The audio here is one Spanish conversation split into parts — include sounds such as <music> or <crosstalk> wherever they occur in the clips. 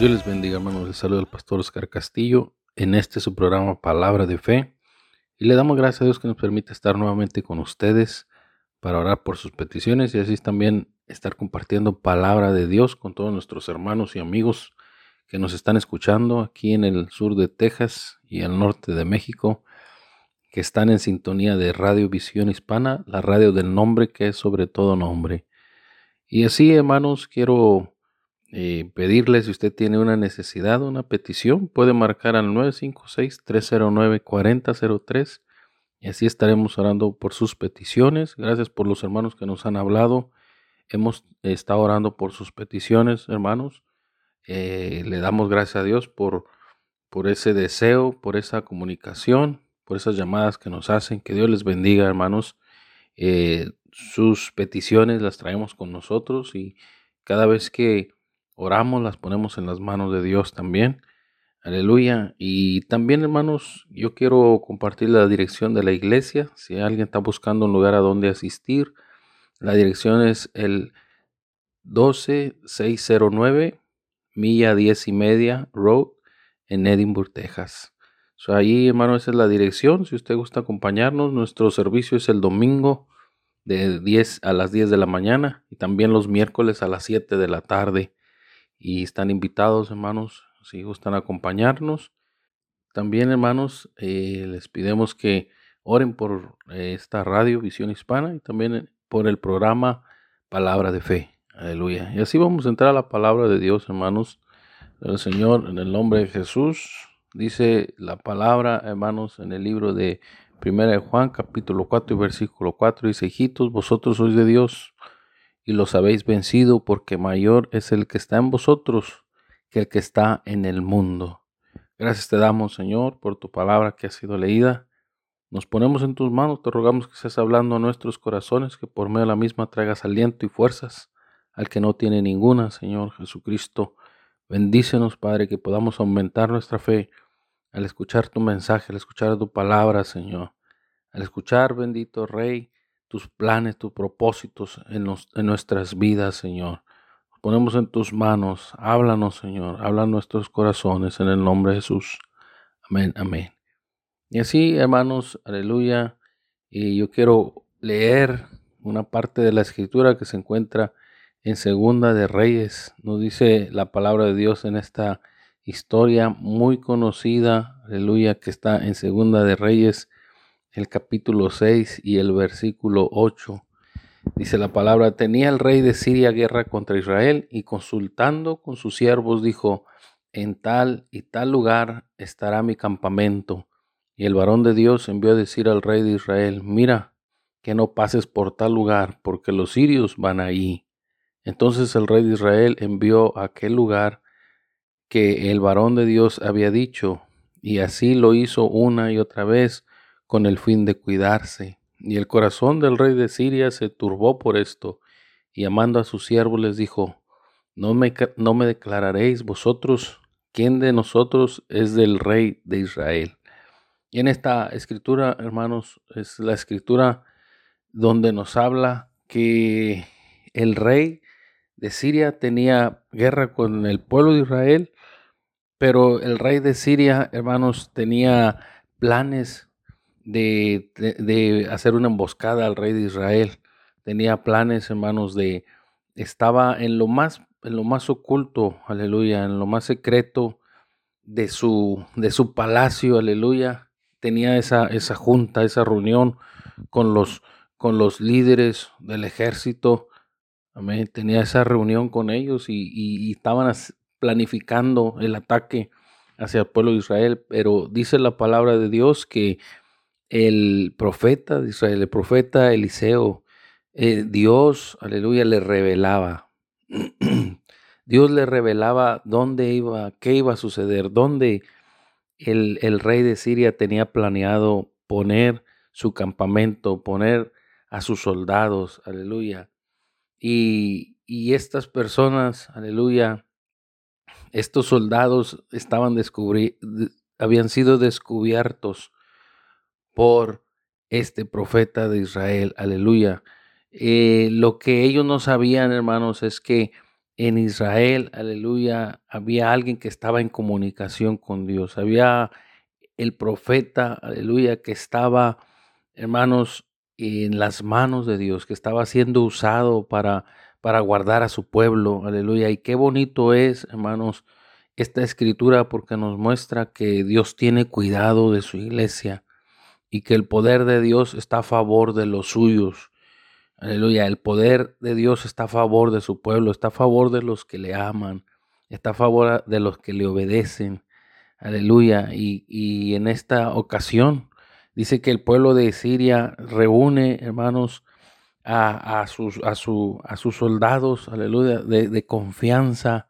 Dios les bendiga, hermanos. Les saluda el pastor Oscar Castillo en este su programa Palabra de Fe. Y le damos gracias a Dios que nos permite estar nuevamente con ustedes para orar por sus peticiones y así también estar compartiendo palabra de Dios con todos nuestros hermanos y amigos que nos están escuchando aquí en el sur de Texas y el norte de México, que están en sintonía de Radio Visión Hispana, la radio del nombre que es sobre todo nombre. Y así, hermanos, quiero eh, pedirle si usted tiene una necesidad, una petición, puede marcar al 956-309-4003 y así estaremos orando por sus peticiones. Gracias por los hermanos que nos han hablado. Hemos estado orando por sus peticiones, hermanos. Eh, le damos gracias a Dios por, por ese deseo, por esa comunicación, por esas llamadas que nos hacen. Que Dios les bendiga, hermanos. Eh, sus peticiones las traemos con nosotros y cada vez que oramos, las ponemos en las manos de Dios también. Aleluya. Y también, hermanos, yo quiero compartir la dirección de la iglesia. Si alguien está buscando un lugar a donde asistir, la dirección es el 12609 Milla 10 y media Road en Edinburgh, Texas. So, ahí, hermano, esa es la dirección. Si usted gusta acompañarnos, nuestro servicio es el domingo de 10 a las 10 de la mañana y también los miércoles a las 7 de la tarde y están invitados, hermanos, si gustan acompañarnos. También, hermanos, eh, les pidemos que oren por eh, esta radio Visión Hispana y también eh, por el programa Palabra de Fe. Aleluya. Y así vamos a entrar a la palabra de Dios, hermanos. El Señor, en el nombre de Jesús, dice la palabra, hermanos, en el libro de Primera de Juan, capítulo 4 y versículo 4, dice, hijitos, vosotros sois de Dios y los habéis vencido, porque mayor es el que está en vosotros que el que está en el mundo. Gracias te damos, Señor, por tu palabra que ha sido leída. Nos ponemos en tus manos, te rogamos que estés hablando a nuestros corazones, que por medio de la misma traigas aliento y fuerzas al que no tiene ninguna, Señor Jesucristo. Bendícenos, Padre, que podamos aumentar nuestra fe al escuchar tu mensaje, al escuchar tu palabra, Señor. Al escuchar, bendito Rey, tus planes, tus propósitos en, en nuestras vidas, Señor. ponemos en tus manos. Háblanos, Señor. Habla nuestros corazones en el nombre de Jesús. Amén, amén. Y así, hermanos, aleluya. Y yo quiero leer una parte de la escritura que se encuentra en Segunda de Reyes. Nos dice la palabra de Dios en esta historia muy conocida, aleluya, que está en Segunda de Reyes el capítulo 6 y el versículo 8. Dice la palabra, tenía el rey de Siria guerra contra Israel y consultando con sus siervos dijo, en tal y tal lugar estará mi campamento. Y el varón de Dios envió a decir al rey de Israel, mira, que no pases por tal lugar, porque los sirios van ahí. Entonces el rey de Israel envió a aquel lugar que el varón de Dios había dicho, y así lo hizo una y otra vez, con el fin de cuidarse. Y el corazón del rey de Siria se turbó por esto, y llamando a sus siervos les dijo, no me, no me declararéis vosotros quién de nosotros es del rey de Israel. Y en esta escritura, hermanos, es la escritura donde nos habla que el rey de Siria tenía guerra con el pueblo de Israel, pero el rey de Siria, hermanos, tenía planes de, hacer una emboscada al rey de Israel. Tenía planes, hermanos, de estaba en lo más en lo más oculto, aleluya, en lo más secreto de su de su palacio, aleluya, tenía esa, esa junta, esa reunión con los, con los líderes del ejército. Amén. Tenía esa reunión con ellos y, estaban planificando el ataque hacia el pueblo de Israel. Pero dice la palabra de Dios que el profeta de Israel, el profeta Eliseo, eh, Dios, aleluya, le revelaba. <clears throat> Dios le revelaba dónde iba, qué iba a suceder, dónde el, el rey de Siria tenía planeado poner su campamento, poner a sus soldados, aleluya. Y, y estas personas, aleluya, estos soldados estaban descubri habían sido descubiertos por este profeta de Israel, aleluya. Eh, lo que ellos no sabían, hermanos, es que en Israel, aleluya, había alguien que estaba en comunicación con Dios. Había el profeta, aleluya, que estaba, hermanos, en las manos de Dios, que estaba siendo usado para, para guardar a su pueblo, aleluya. Y qué bonito es, hermanos, esta escritura porque nos muestra que Dios tiene cuidado de su iglesia y que el poder de Dios está a favor de los suyos. Aleluya, el poder de Dios está a favor de su pueblo, está a favor de los que le aman, está a favor de los que le obedecen. Aleluya, y, en esta ocasión dice que el pueblo de Siria reúne, hermanos, a, sus, a, su, a sus soldados, aleluya, de, confianza.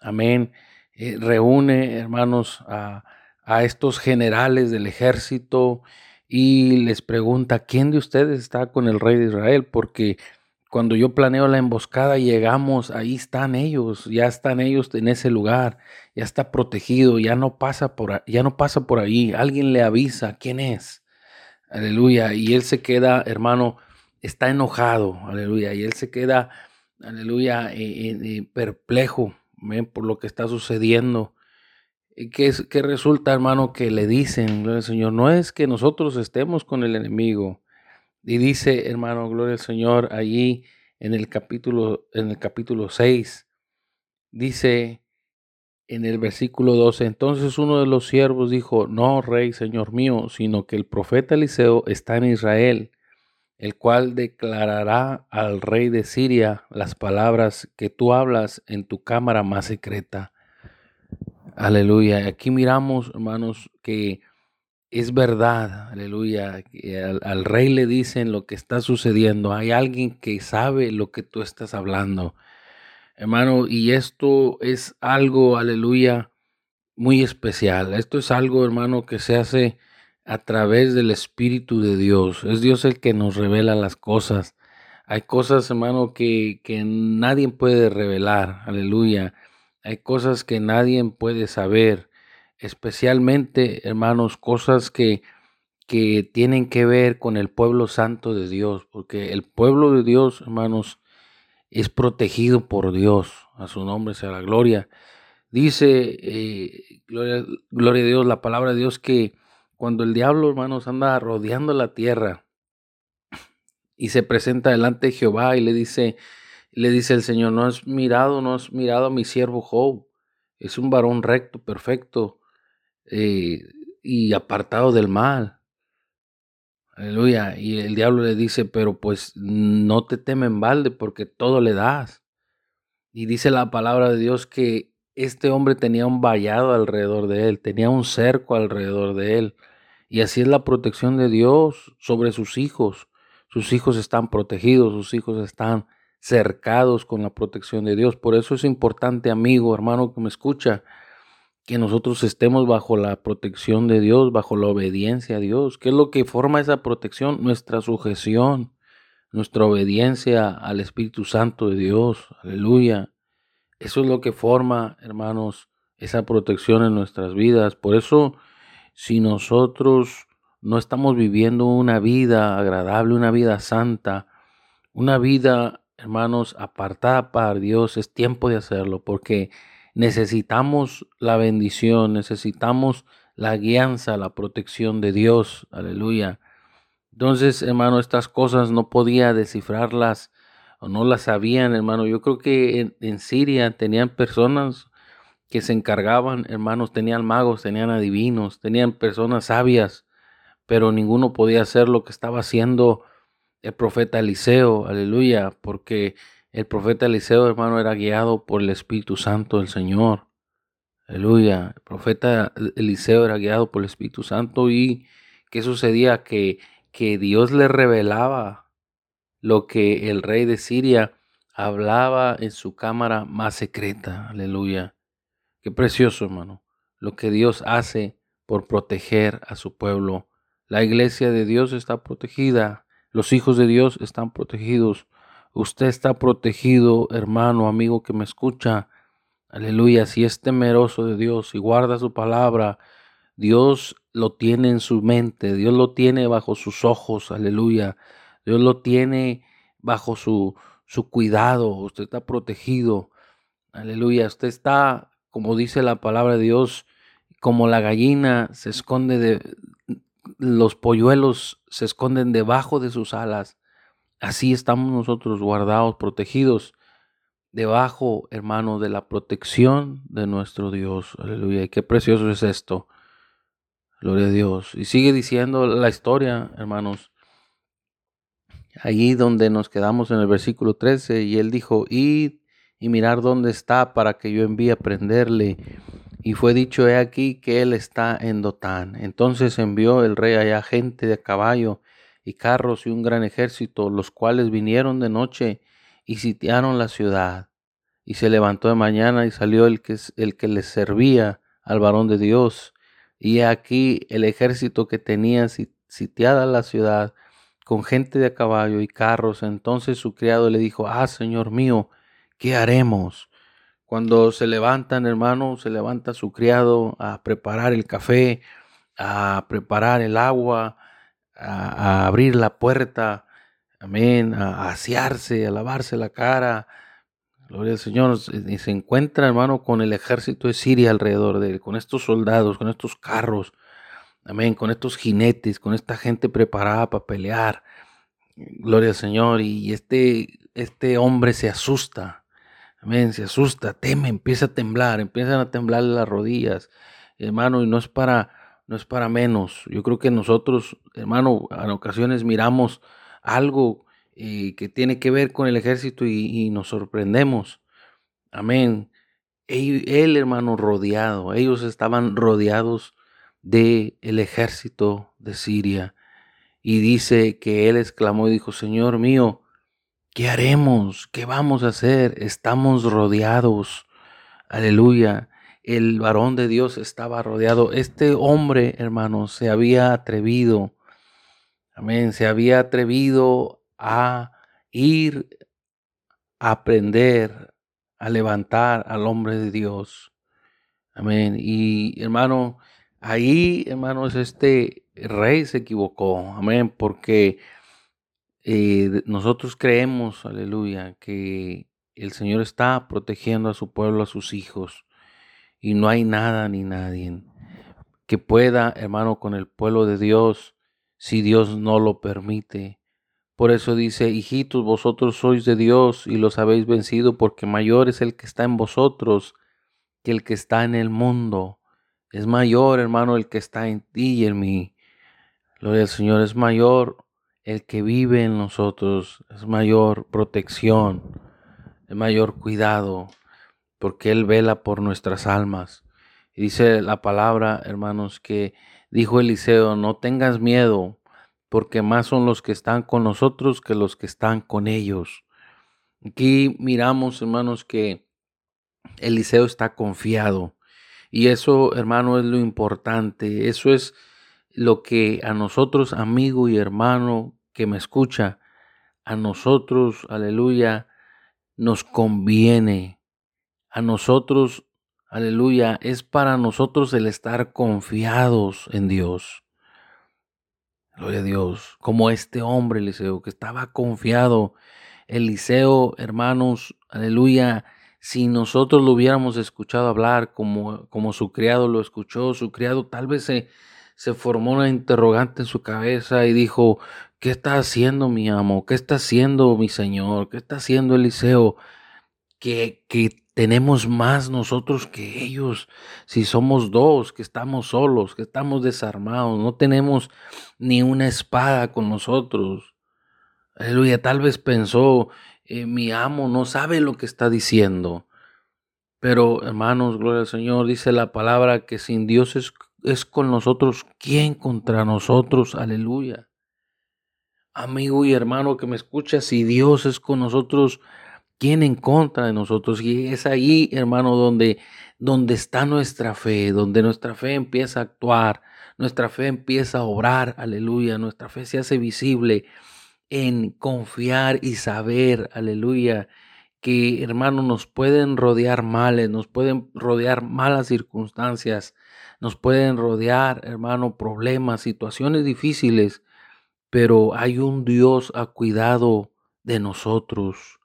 Amén. Eh, reúne, hermanos, a, a estos generales del ejército y les pregunta, ¿quién de ustedes está con el rey de Israel? Porque cuando yo planeo la emboscada llegamos, ahí están ellos, ya están ellos en ese lugar, ya está protegido, ya no pasa por, ya no pasa por ahí, alguien le avisa quién es. Aleluya, y él se queda, hermano, está enojado, aleluya, y él se queda, aleluya, eh, eh, eh, perplejo por lo que está sucediendo. ¿Qué, ¿Qué, resulta, hermano, que le dicen, gloria al Señor? No es que nosotros estemos con el enemigo. Y dice, hermano, gloria al Señor, allí en el capítulo, en el capítulo 6, dice en el versículo 12, entonces uno de los siervos dijo, no, rey, señor mío, sino que el profeta Eliseo está en Israel, el cual declarará al rey de Siria las palabras que tú hablas en tu cámara más secreta. Aleluya. Aquí miramos, hermanos, que es verdad, aleluya, al, rey le dicen lo que está sucediendo. Hay alguien que sabe lo que tú estás hablando, hermano, y esto es algo, aleluya, muy especial. Esto es algo, hermano, que se hace a través del Espíritu de Dios. Es Dios el que nos revela las cosas. Hay cosas, hermano, que, que nadie puede revelar, aleluya. Hay cosas que nadie puede saber, especialmente, hermanos, cosas que, que tienen que ver con el pueblo santo de Dios, porque el pueblo de Dios, hermanos, es protegido por Dios. A su nombre sea la gloria. Dice, eh, gloria, gloria a Dios, la palabra de Dios, que cuando el diablo, hermanos, anda rodeando la tierra y se presenta delante de Jehová y le dice, le dice el Señor, no has mirado, no has mirado a mi siervo Job. Es un varón recto, perfecto eh, y apartado del mal. Aleluya. Y el diablo le dice, pero pues no te temen balde porque todo le das. Y dice la palabra de Dios que este hombre tenía un vallado alrededor de él, tenía un cerco alrededor de él. Y así es la protección de Dios sobre sus hijos. Sus hijos están protegidos, sus hijos están cercados con la protección de Dios. Por eso es importante, amigo, hermano que me escucha, que nosotros estemos bajo la protección de Dios, bajo la obediencia a Dios. ¿Qué es lo que forma esa protección? Nuestra sujeción, nuestra obediencia al Espíritu Santo de Dios. Aleluya. Eso es lo que forma, hermanos, esa protección en nuestras vidas. Por eso, si nosotros no estamos viviendo una vida agradable, una vida santa, una vida hermanos, apartada para Dios, es tiempo de hacerlo porque necesitamos la bendición, necesitamos la guianza, la protección de Dios. Aleluya. Entonces, hermano, estas cosas no podía descifrarlas o no las sabían, hermano. Yo creo que en, en Siria tenían personas que se encargaban, hermanos, tenían magos, tenían adivinos, tenían personas sabias, pero ninguno podía hacer lo que estaba haciendo el profeta Eliseo, aleluya, porque el profeta Eliseo, hermano, era guiado por el Espíritu Santo del Señor. Aleluya. El profeta Eliseo era guiado por el Espíritu Santo y ¿qué sucedía? Que, que Dios le revelaba lo que el rey de Siria hablaba en su cámara más secreta. Aleluya. Qué precioso, hermano. Lo que Dios hace por proteger a su pueblo. La iglesia de Dios está protegida. Los hijos de Dios están protegidos. Usted está protegido, hermano, amigo que me escucha. Aleluya, si es temeroso de Dios y guarda su palabra, Dios lo tiene en su mente, Dios lo tiene bajo sus ojos, aleluya. Dios lo tiene bajo su, su cuidado, usted está protegido. Aleluya, usted está, como dice la palabra de Dios, como la gallina se esconde de los polluelos se esconden debajo de sus alas. Así estamos nosotros guardados, protegidos, debajo, hermano, de la protección de nuestro Dios. Aleluya. Y qué precioso es esto. Gloria a Dios. Y sigue diciendo la historia, hermanos. Allí donde nos quedamos en el versículo 13, y él dijo, id y mirar dónde está para que yo envíe a prenderle. Y fue dicho, he aquí que él está en Dotán. Entonces envió el rey allá gente de caballo y carros y un gran ejército, los cuales vinieron de noche y sitiaron la ciudad. Y se levantó de mañana y salió el que, el que les servía al varón de Dios. Y aquí el ejército que tenía sitiada la ciudad con gente de caballo y carros. Entonces su criado le dijo, ah, Señor mío, ¿qué haremos? Cuando se levantan, hermano, se levanta su criado a preparar el café, a preparar el agua, a, abrir la puerta, amén, a, asearse, a lavarse la cara. Gloria al Señor. Y se encuentra, hermano, con el ejército de Siria alrededor de él, con estos soldados, con estos carros, amén, con estos jinetes, con esta gente preparada para pelear. Gloria al Señor. Y este, este hombre se asusta. Amén, se asusta, teme, empieza a temblar, empiezan a temblarle las rodillas, hermano, y no es para no es para menos. Yo creo que nosotros, hermano, en ocasiones miramos algo eh, que tiene que ver con el ejército y, nos sorprendemos. Amén. Él, hermano, rodeado, ellos estaban rodeados del el ejército de Siria. Y dice que él exclamó y dijo, Señor mío, ¿qué haremos? ¿Qué vamos a hacer? Estamos rodeados. Aleluya el varón de Dios estaba rodeado. Este hombre, hermano, se había atrevido, amén, se había atrevido a ir a aprender, a levantar al hombre de Dios. Amén. Y hermano, ahí, hermanos, este rey se equivocó. Amén. Porque eh, nosotros creemos, aleluya, que el Señor está protegiendo a su pueblo, a sus hijos y no hay nada ni nadie que pueda, hermano, con el pueblo de Dios, si Dios no lo permite. Por eso dice, hijitos, vosotros sois de Dios y los habéis vencido, porque mayor es el que está en vosotros que el que está en el mundo. Es mayor, hermano, el que está en ti y en mí. Gloria al Señor, es mayor el que vive en nosotros, es mayor protección, es mayor cuidado porque Él vela por nuestras almas. Y dice la palabra, hermanos, que dijo Eliseo, no tengas miedo, porque más son los que están con nosotros que los que están con ellos. Aquí miramos, hermanos, que Eliseo está confiado. Y eso, hermano, es lo importante. Eso es lo que a nosotros, amigo y hermano que me escucha, a nosotros, aleluya, nos conviene a nosotros, aleluya, es para nosotros el estar confiados en Dios. Gloria a Dios, como este hombre Eliseo que estaba confiado. Eliseo, hermanos, aleluya, si nosotros lo hubiéramos escuchado hablar como, como su criado lo escuchó, su criado tal vez se, se formó una interrogante en su cabeza y dijo, ¿qué está haciendo mi amo? ¿Qué está haciendo mi señor? ¿Qué está haciendo Eliseo? Que, que tenemos más nosotros que ellos. Si somos dos, que estamos solos, que estamos desarmados, no tenemos ni una espada con nosotros. Aleluya, tal vez pensó, eh, mi amo no sabe lo que está diciendo. Pero hermanos, gloria al Señor, dice la palabra que sin Dios es, es con nosotros, ¿quién contra nosotros? Aleluya. Amigo y hermano que me escucha, si Dios es con nosotros, ¿quién en contra de nosotros? Y es ahí, hermano, donde, donde está nuestra fe, donde nuestra fe empieza a actuar, nuestra fe empieza a obrar, aleluya, nuestra fe se hace visible en confiar y saber, aleluya, que hermano nos pueden rodear males, nos pueden rodear malas circunstancias, nos pueden rodear, hermano, problemas, situaciones difíciles, pero hay un Dios a cuidado de nosotros.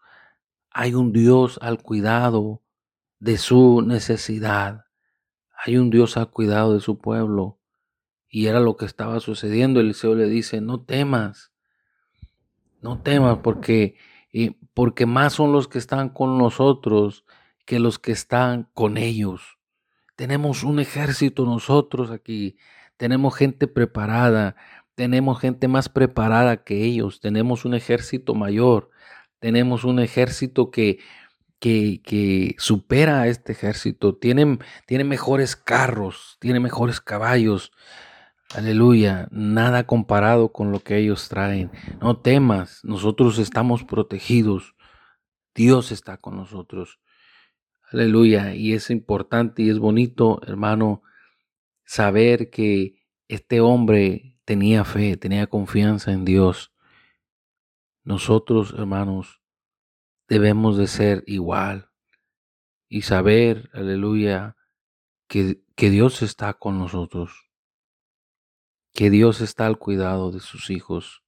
Hay un Dios al cuidado de su necesidad. Hay un Dios al cuidado de su pueblo. Y era lo que estaba sucediendo. Eliseo le dice, no temas, no temas porque, eh, porque más son los que están con nosotros que los que están con ellos. Tenemos un ejército nosotros aquí, tenemos gente preparada, tenemos gente más preparada que ellos, tenemos un ejército mayor, tenemos un ejército que, que, que supera a este ejército, tiene, tiene mejores carros, tiene mejores caballos, Aleluya, nada comparado con lo que ellos traen. No temas, nosotros estamos protegidos. Dios está con nosotros. Aleluya, y es importante y es bonito, hermano, saber que este hombre tenía fe, tenía confianza en Dios. Nosotros, hermanos, debemos de ser igual y saber, aleluya, que, que Dios está con nosotros que Dios está al cuidado de sus hijos.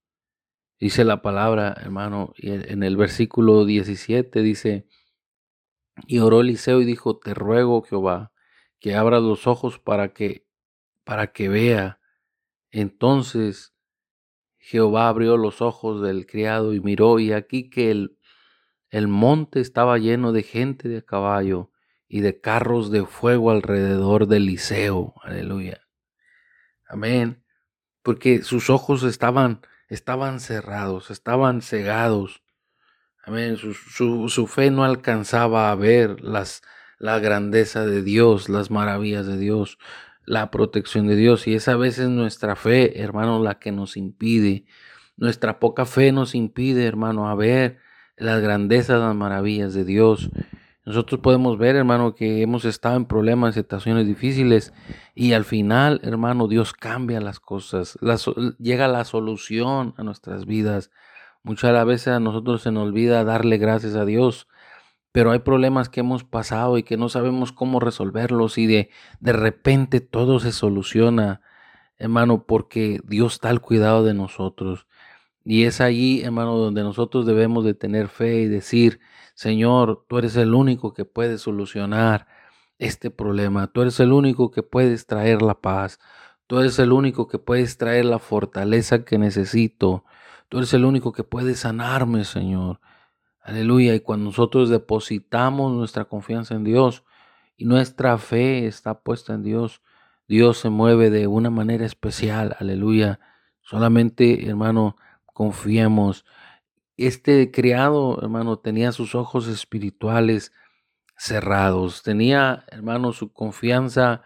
Dice la palabra, hermano, en el versículo 17 dice, y oró Eliseo y dijo, te ruego, Jehová, que abra los ojos para que, para que vea. Entonces Jehová abrió los ojos del criado y miró, y aquí que el, el monte estaba lleno de gente de caballo y de carros de fuego alrededor de Eliseo. Aleluya. Amén porque sus ojos estaban, estaban cerrados, estaban cegados. Amén. Su, fe no alcanzaba a ver las, la grandeza de Dios, las maravillas de Dios, la protección de Dios. Y es a veces nuestra fe, hermano, la que nos impide. Nuestra poca fe nos impide, hermano, a ver las grandezas, las maravillas de Dios. Nosotros podemos ver, hermano, que hemos estado en problemas, situaciones difíciles y al final, hermano, Dios cambia las cosas, llega la solución a nuestras vidas. Muchas veces a nosotros se nos olvida darle gracias a Dios, pero hay problemas que hemos pasado y que no sabemos cómo resolverlos y de, de repente todo se soluciona, hermano, porque Dios está al cuidado de nosotros. Y es allí, hermano, donde nosotros debemos de tener fe y decir, Señor, tú eres el único que puede solucionar este problema. Tú eres el único que puedes traer la paz. Tú eres el único que puedes traer la fortaleza que necesito. Tú eres el único que puede sanarme, Señor. Aleluya. Y cuando nosotros depositamos nuestra confianza en Dios y nuestra fe está puesta en Dios, Dios se mueve de una manera especial. Aleluya. Solamente, hermano, confiemos este criado, hermano, tenía sus ojos espirituales cerrados, tenía, hermano, su confianza,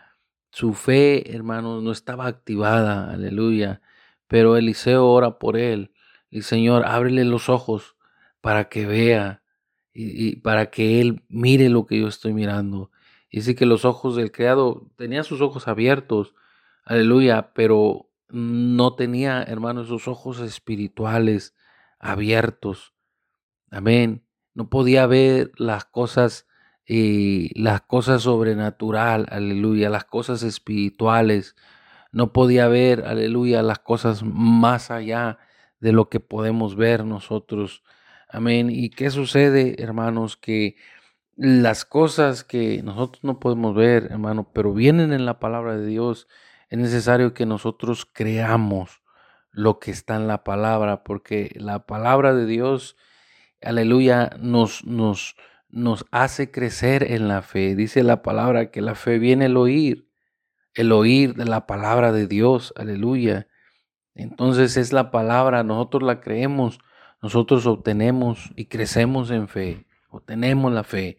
su fe, hermano, no estaba activada, aleluya. Pero Eliseo ora por él, y Señor, ábrele los ojos para que vea y, para que él mire lo que yo estoy mirando. Dice que los ojos del criado, tenía sus ojos abiertos, aleluya, pero no tenía, hermano, sus ojos espirituales abiertos. Amén. No podía ver las cosas, y eh, las cosas sobrenatural, aleluya, las cosas espirituales. No podía ver, aleluya, las cosas más allá de lo que podemos ver nosotros. Amén. ¿Y qué sucede, hermanos? Que las cosas que nosotros no podemos ver, hermano, pero vienen en la palabra de Dios, es necesario que nosotros creamos lo que está en la palabra, porque la palabra de Dios, aleluya, nos, nos, nos hace crecer en la fe. Dice la palabra que la fe viene el oír, el oír de la palabra de Dios, aleluya. Entonces es la palabra, nosotros la creemos, nosotros obtenemos y crecemos en fe, obtenemos la fe.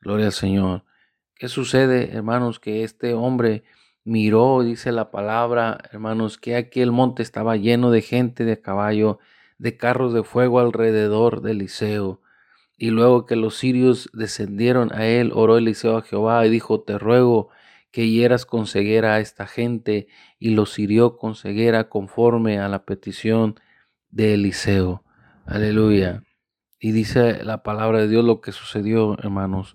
Gloria al Señor. ¿Qué sucede, hermanos? Que este hombre miró, dice la palabra, hermanos, que aquí el monte estaba lleno de gente de caballo, de carros de fuego alrededor de Eliseo. Y luego que los sirios descendieron a él, oró Eliseo a Jehová y dijo, te ruego que hieras con ceguera a esta gente, y los hirió con ceguera conforme a la petición de Eliseo. Aleluya. Y dice la palabra de Dios lo que sucedió, hermanos,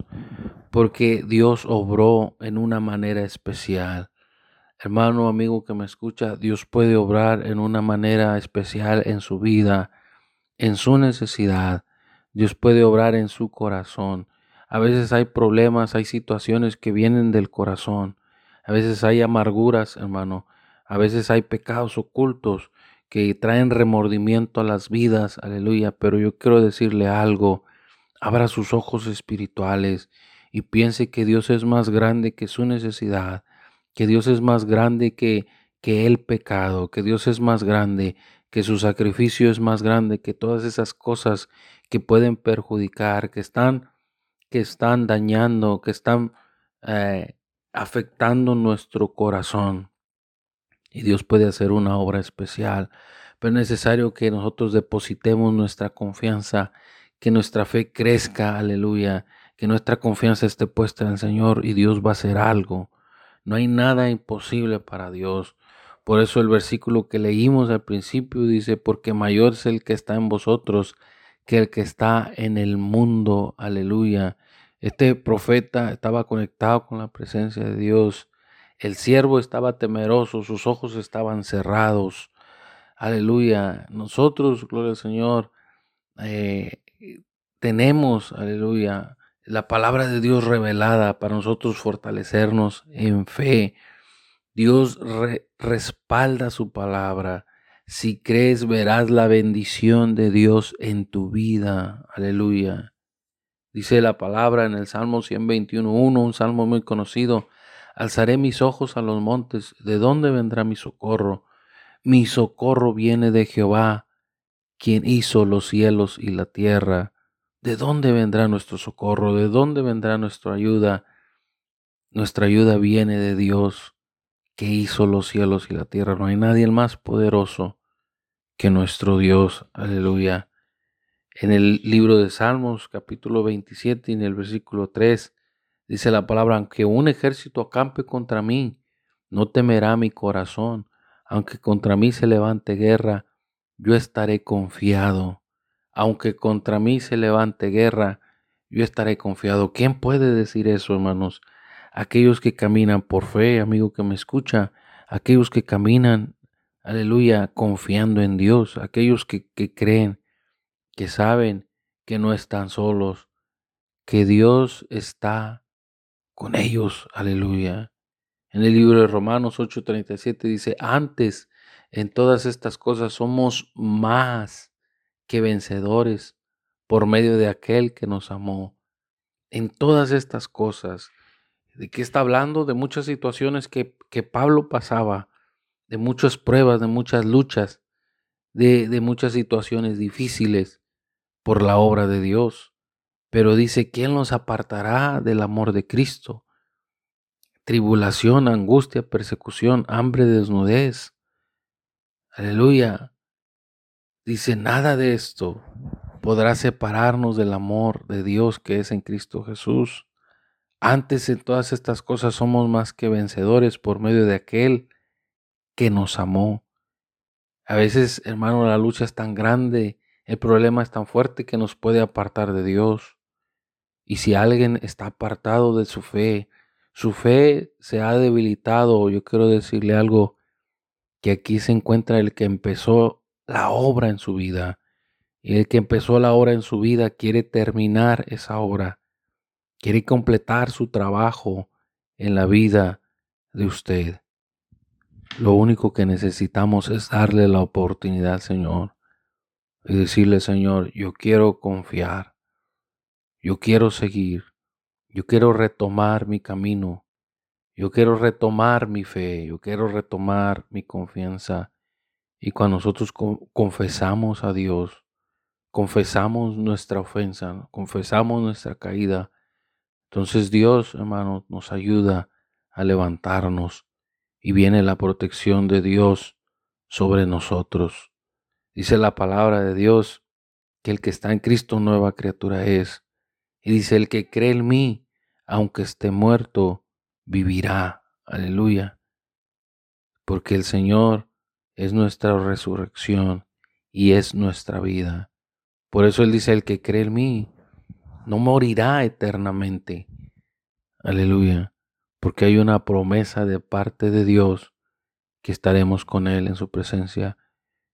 porque Dios obró en una manera especial. Hermano, amigo que me escucha, Dios puede obrar en una manera especial en su vida, en su necesidad. Dios puede obrar en su corazón. A veces hay problemas, hay situaciones que vienen del corazón. A veces hay amarguras, hermano. A veces hay pecados ocultos que traen remordimiento a las vidas, aleluya, pero yo quiero decirle algo, abra sus ojos espirituales y piense que Dios es más grande que su necesidad, que Dios es más grande que, que el pecado, que Dios es más grande, que su sacrificio es más grande que todas esas cosas que pueden perjudicar, que están, que están dañando, que están eh, afectando nuestro corazón y Dios puede hacer una obra especial, pero es necesario que nosotros depositemos nuestra confianza, que nuestra fe crezca, aleluya, que nuestra confianza esté puesta en el Señor y Dios va a hacer algo. No hay nada imposible para Dios. Por eso el versículo que leímos al principio dice, porque mayor es el que está en vosotros que el que está en el mundo, aleluya. Este profeta estaba conectado con la presencia de Dios el siervo estaba temeroso, sus ojos estaban cerrados. Aleluya. Nosotros, gloria al Señor, eh, tenemos, aleluya, la palabra de Dios revelada para nosotros fortalecernos en fe. Dios respalda su palabra. Si crees, verás la bendición de Dios en tu vida. Aleluya. Dice la palabra en el Salmo 121.1, un salmo muy conocido. Alzaré mis ojos a los montes, ¿de dónde vendrá mi socorro? Mi socorro viene de Jehová, quien hizo los cielos y la tierra. ¿De dónde vendrá nuestro socorro? ¿De dónde vendrá nuestra ayuda? Nuestra ayuda viene de Dios, que hizo los cielos y la tierra. No hay nadie más poderoso que nuestro Dios. Aleluya. En el libro de Salmos, capítulo 27, en el versículo 3, Dice la palabra, aunque un ejército acampe contra mí, no temerá mi corazón. Aunque contra mí se levante guerra, yo estaré confiado. Aunque contra mí se levante guerra, yo estaré confiado. ¿Quién puede decir eso, hermanos? Aquellos que caminan por fe, amigo que me escucha, aquellos que caminan, aleluya, confiando en Dios, aquellos que, que creen, que saben que no están solos, que Dios está con ellos. Aleluya. En el libro de Romanos 8:37 dice, antes en todas estas cosas somos más que vencedores por medio de aquel que nos amó. En todas estas cosas, ¿de qué está hablando? De muchas situaciones que, que Pablo pasaba, de muchas pruebas, de muchas luchas, de, de muchas situaciones difíciles por la obra de Dios. Pero dice, ¿quién nos apartará del amor de Cristo? Tribulación, angustia, persecución, hambre, desnudez. Aleluya. Dice, nada de esto podrá separarnos del amor de Dios que es en Cristo Jesús. Antes en todas estas cosas somos más que vencedores por medio de aquel que nos amó. A veces, hermano, la lucha es tan grande, el problema es tan fuerte que nos puede apartar de Dios. Y si alguien está apartado de su fe, su fe se ha debilitado, yo quiero decirle algo, que aquí se encuentra el que empezó la obra en su vida. Y el que empezó la obra en su vida quiere terminar esa obra, quiere completar su trabajo en la vida de usted. Lo único que necesitamos es darle la oportunidad, Señor, y decirle, Señor, yo quiero confiar. Yo quiero seguir. Yo quiero retomar mi camino. Yo quiero retomar mi fe. Yo quiero retomar mi confianza. Y cuando nosotros confesamos a Dios, confesamos nuestra ofensa, confesamos nuestra caída, entonces Dios, hermano, nos ayuda a levantarnos y viene la protección de Dios sobre nosotros. Dice la palabra de Dios que el que está en Cristo nueva criatura es. Y dice, el que cree en mí, aunque esté muerto, vivirá. Aleluya. Porque el Señor es nuestra resurrección y es nuestra vida. Por eso Él dice, el que cree en mí, no morirá eternamente. Aleluya. Porque hay una promesa de parte de Dios que estaremos con Él en su presencia.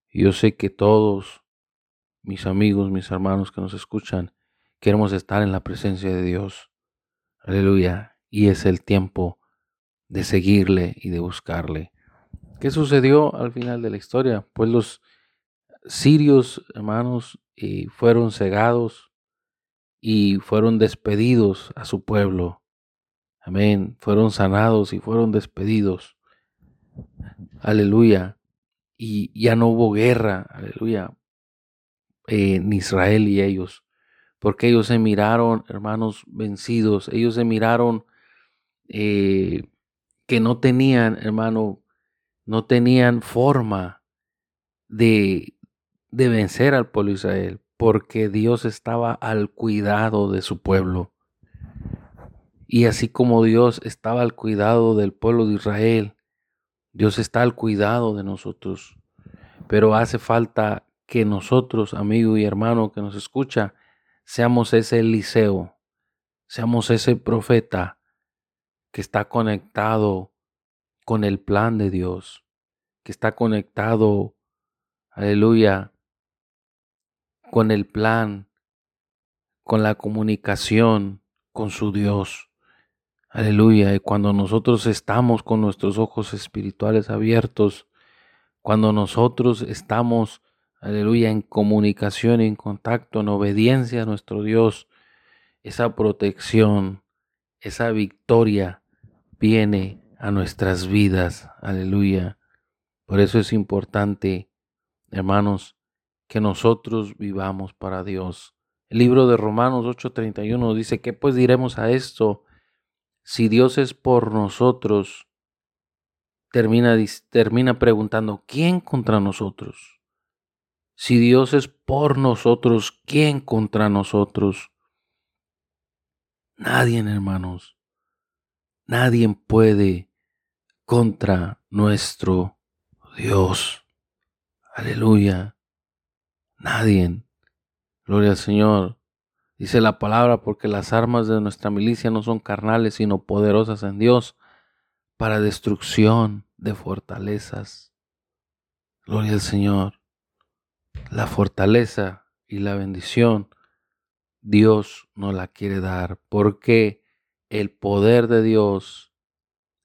Y yo sé que todos mis amigos, mis hermanos que nos escuchan, queremos estar en la presencia de Dios. Aleluya. Y es el tiempo de seguirle y de buscarle. ¿Qué sucedió al final de la historia? Pues los sirios, hermanos, eh, fueron cegados y fueron despedidos a su pueblo. Amén. Fueron sanados y fueron despedidos. Aleluya. Y ya no hubo guerra. Aleluya. en Israel y ellos. Porque ellos se miraron, hermanos, vencidos. Ellos se miraron eh, que no tenían, hermano, no tenían forma de, de vencer al pueblo de Israel porque Dios estaba al cuidado de su pueblo. Y así como Dios estaba al cuidado del pueblo de Israel, Dios está al cuidado de nosotros. Pero hace falta que nosotros, amigo y hermano que nos escucha, seamos ese Eliseo, seamos ese profeta que está conectado con el plan de Dios, que está conectado, aleluya, con el plan, con la comunicación con su Dios. Aleluya. Y cuando nosotros estamos con nuestros ojos espirituales abiertos, cuando nosotros estamos, aleluya, en comunicación, en contacto, en obediencia a nuestro Dios, esa protección, esa victoria viene a nuestras vidas. Aleluya. Por eso es importante, hermanos, que nosotros vivamos para Dios. El libro de Romanos 8:31 dice, ¿qué pues diremos a esto? Si Dios es por nosotros, termina, termina preguntando, ¿quién contra nosotros? Si Dios es por nosotros, ¿quién contra nosotros? Nadie, hermanos. Nadie puede contra nuestro Dios. Aleluya. Nadie. Gloria al Señor. Dice la palabra, porque las armas de nuestra milicia no son carnales, sino poderosas en Dios para destrucción de fortalezas. Gloria al Señor. La fortaleza y la bendición Dios no la quiere dar porque el poder de Dios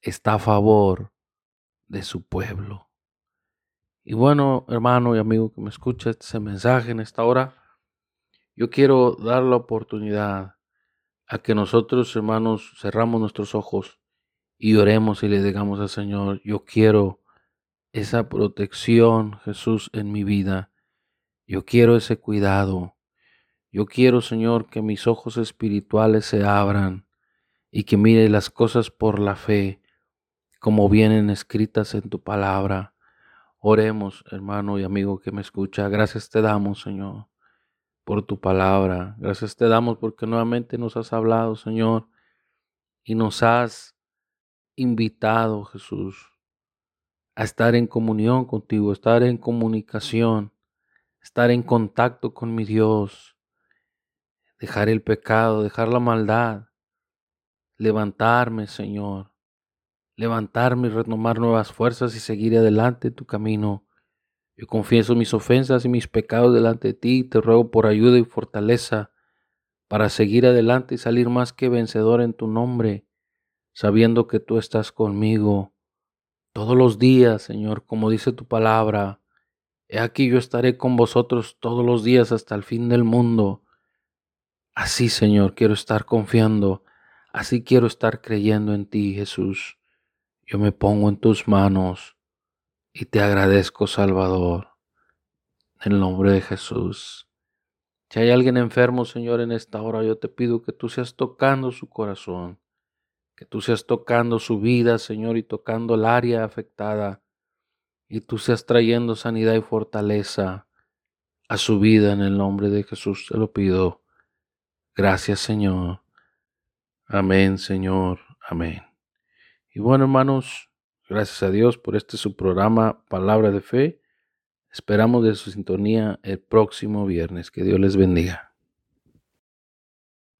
está a favor de su pueblo. Y bueno, hermano y amigo que me escucha este mensaje en esta hora, yo quiero dar la oportunidad a que nosotros, hermanos, cerramos nuestros ojos y oremos y le digamos al Señor, yo quiero esa protección, Jesús, en mi vida. Yo quiero ese cuidado. Yo quiero, Señor, que mis ojos espirituales se abran y que mire las cosas por la fe, como vienen escritas en tu palabra. Oremos, hermano y amigo que me escucha. Gracias te damos, Señor, por tu palabra. Gracias te damos porque nuevamente nos has hablado, Señor, y nos has invitado, Jesús, a estar en comunión contigo, estar en comunicación, estar en contacto con mi Dios, dejar el pecado, dejar la maldad, levantarme, Señor, levantarme y retomar nuevas fuerzas y seguir adelante tu camino. Yo confieso mis ofensas y mis pecados delante de ti y te ruego por ayuda y fortaleza para seguir adelante y salir más que vencedor en tu nombre, sabiendo que tú estás conmigo todos los días, Señor, como dice tu palabra. He aquí yo estaré con vosotros todos los días hasta el fin del mundo. Así, Señor, quiero estar confiando, así quiero estar creyendo en ti, Jesús. Yo me pongo en tus manos y te agradezco, Salvador, en el nombre de Jesús. Si hay alguien enfermo, Señor, en esta hora, yo te pido que tú seas tocando su corazón, que tú seas tocando su vida, Señor, y tocando el área afectada, y tú seas trayendo sanidad y fortaleza a su vida en el nombre de Jesús. Te lo pido. Gracias, Señor. Amén, Señor. Amén. Y bueno, hermanos, gracias a Dios por este su programa Palabra de Fe. Esperamos de su sintonía el próximo viernes. Que Dios les bendiga.